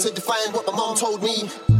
to define what my mom told me.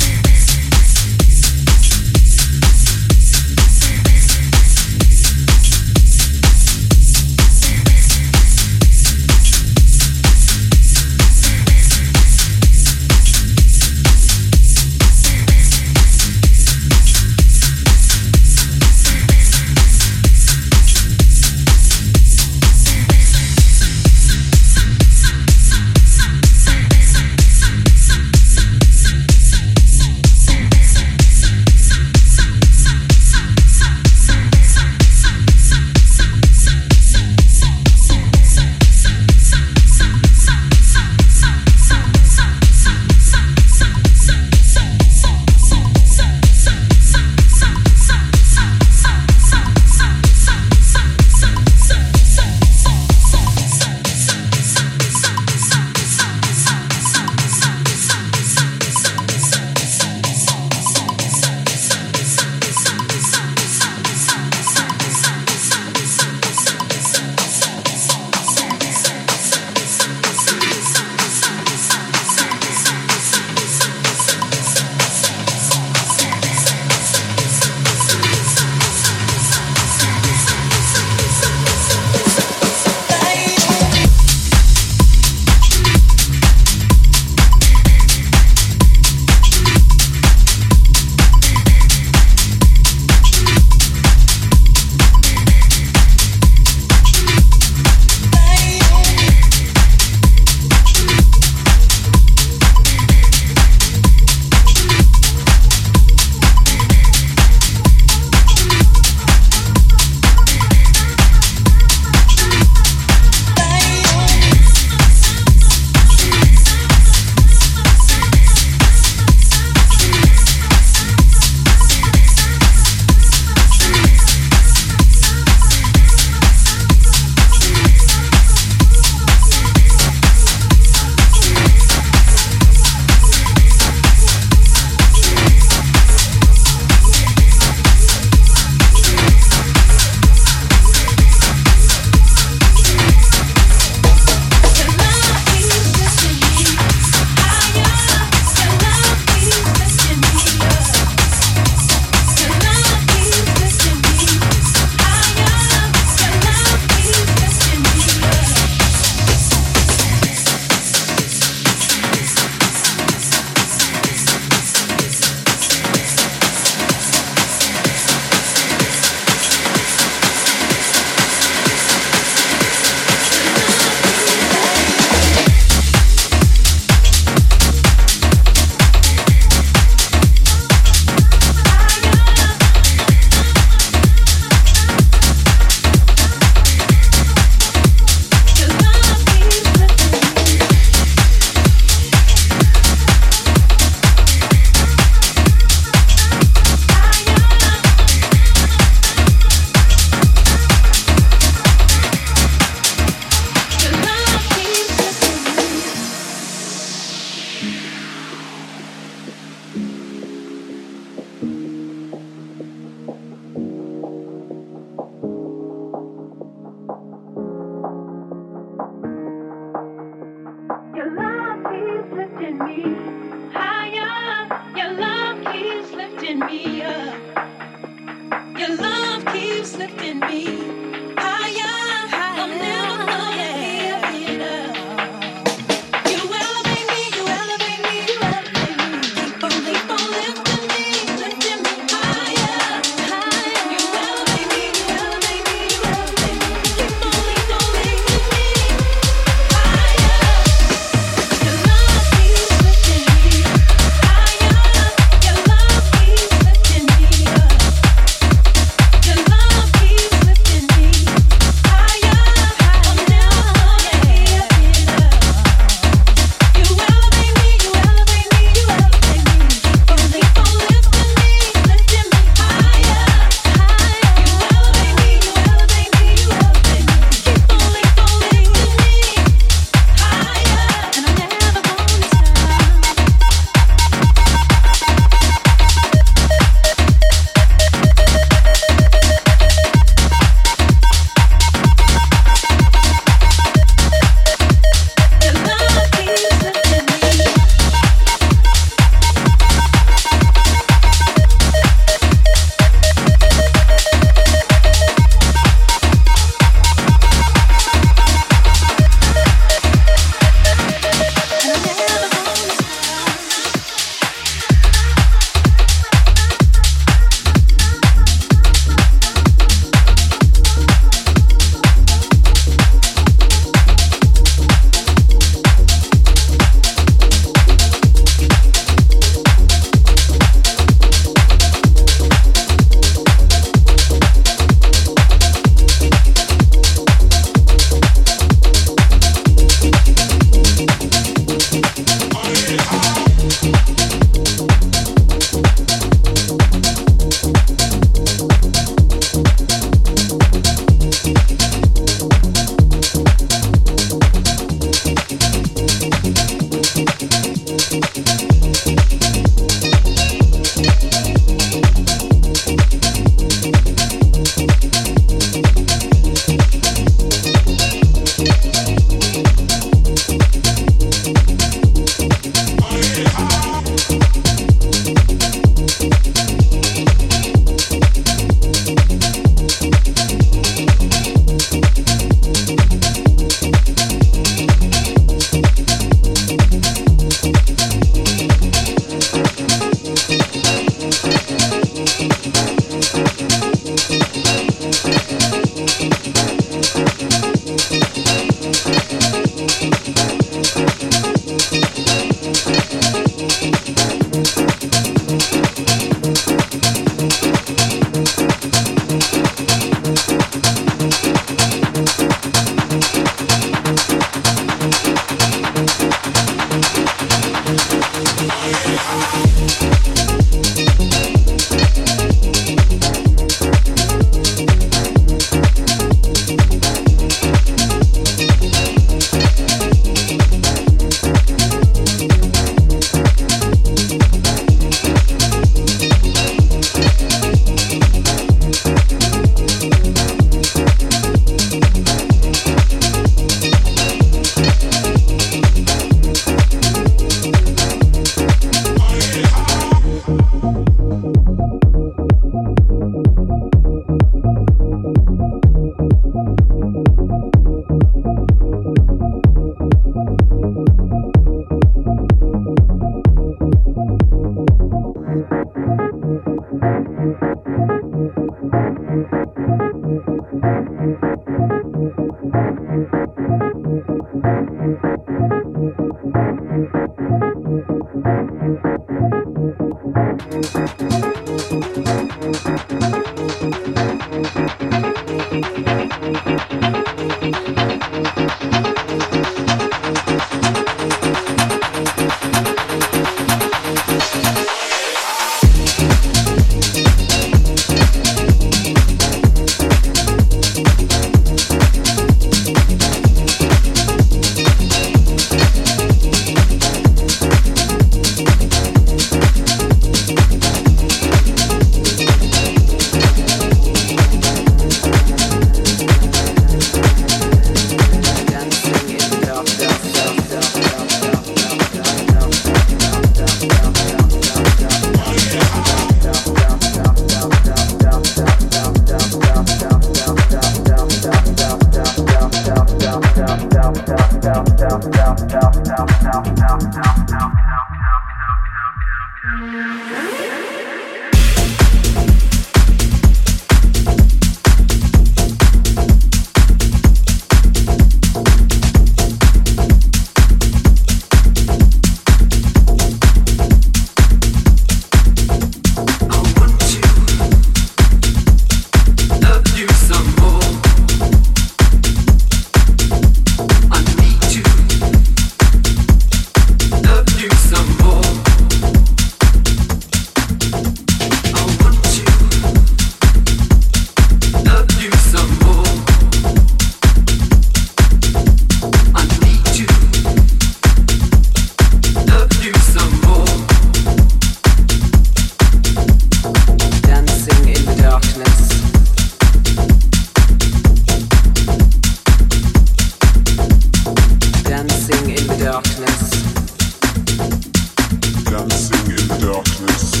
I need you.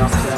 now.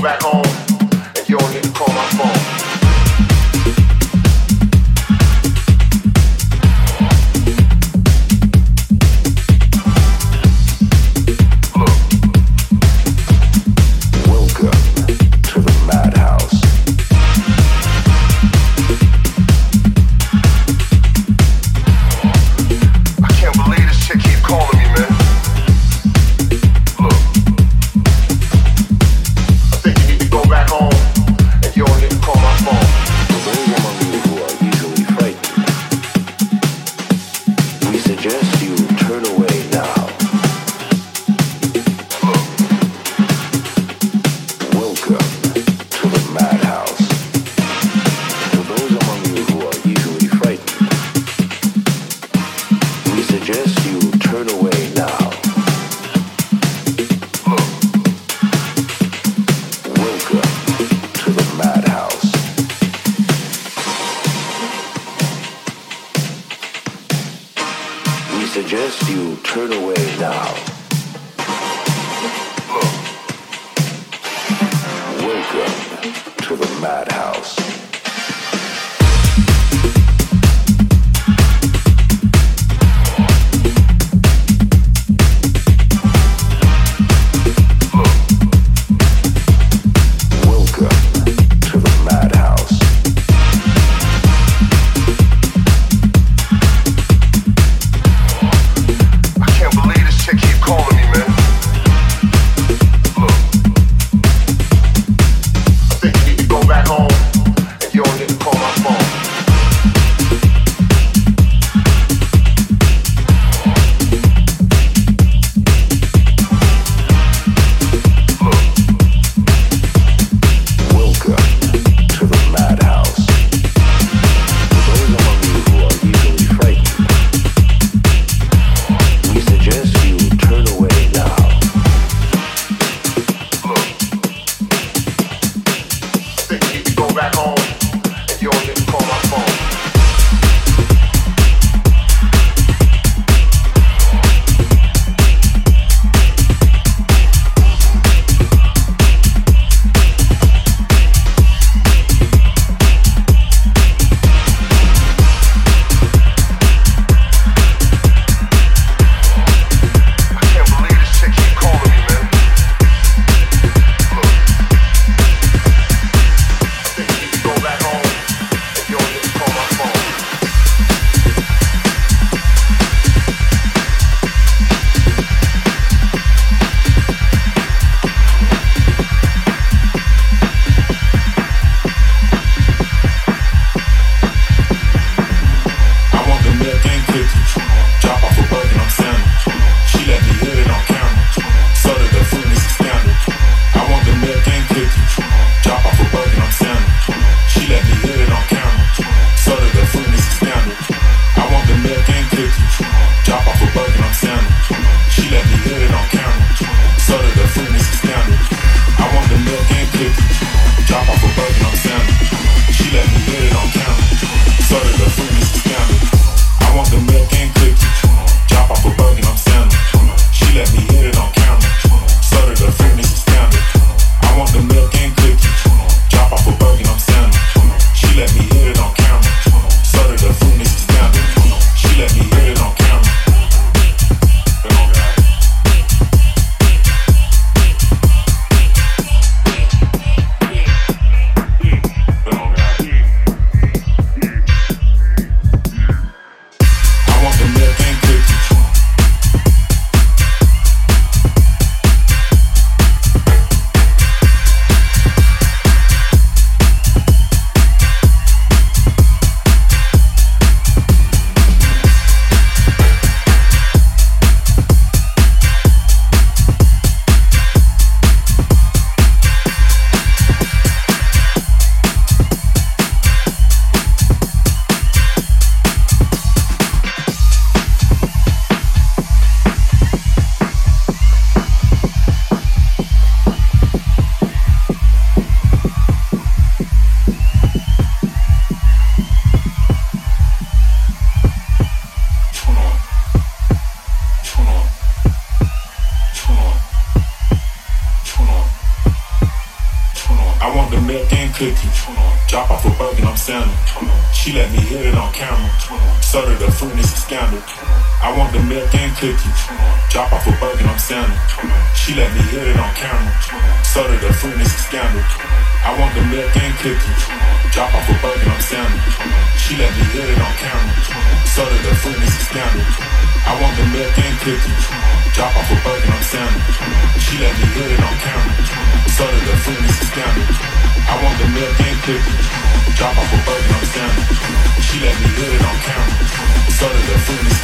back home.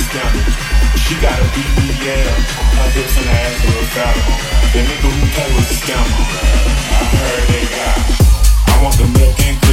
is down. She got a BBL, her hips and her ass are a fountain. The nigga who play with the scammer. I heard they got. I want the milk and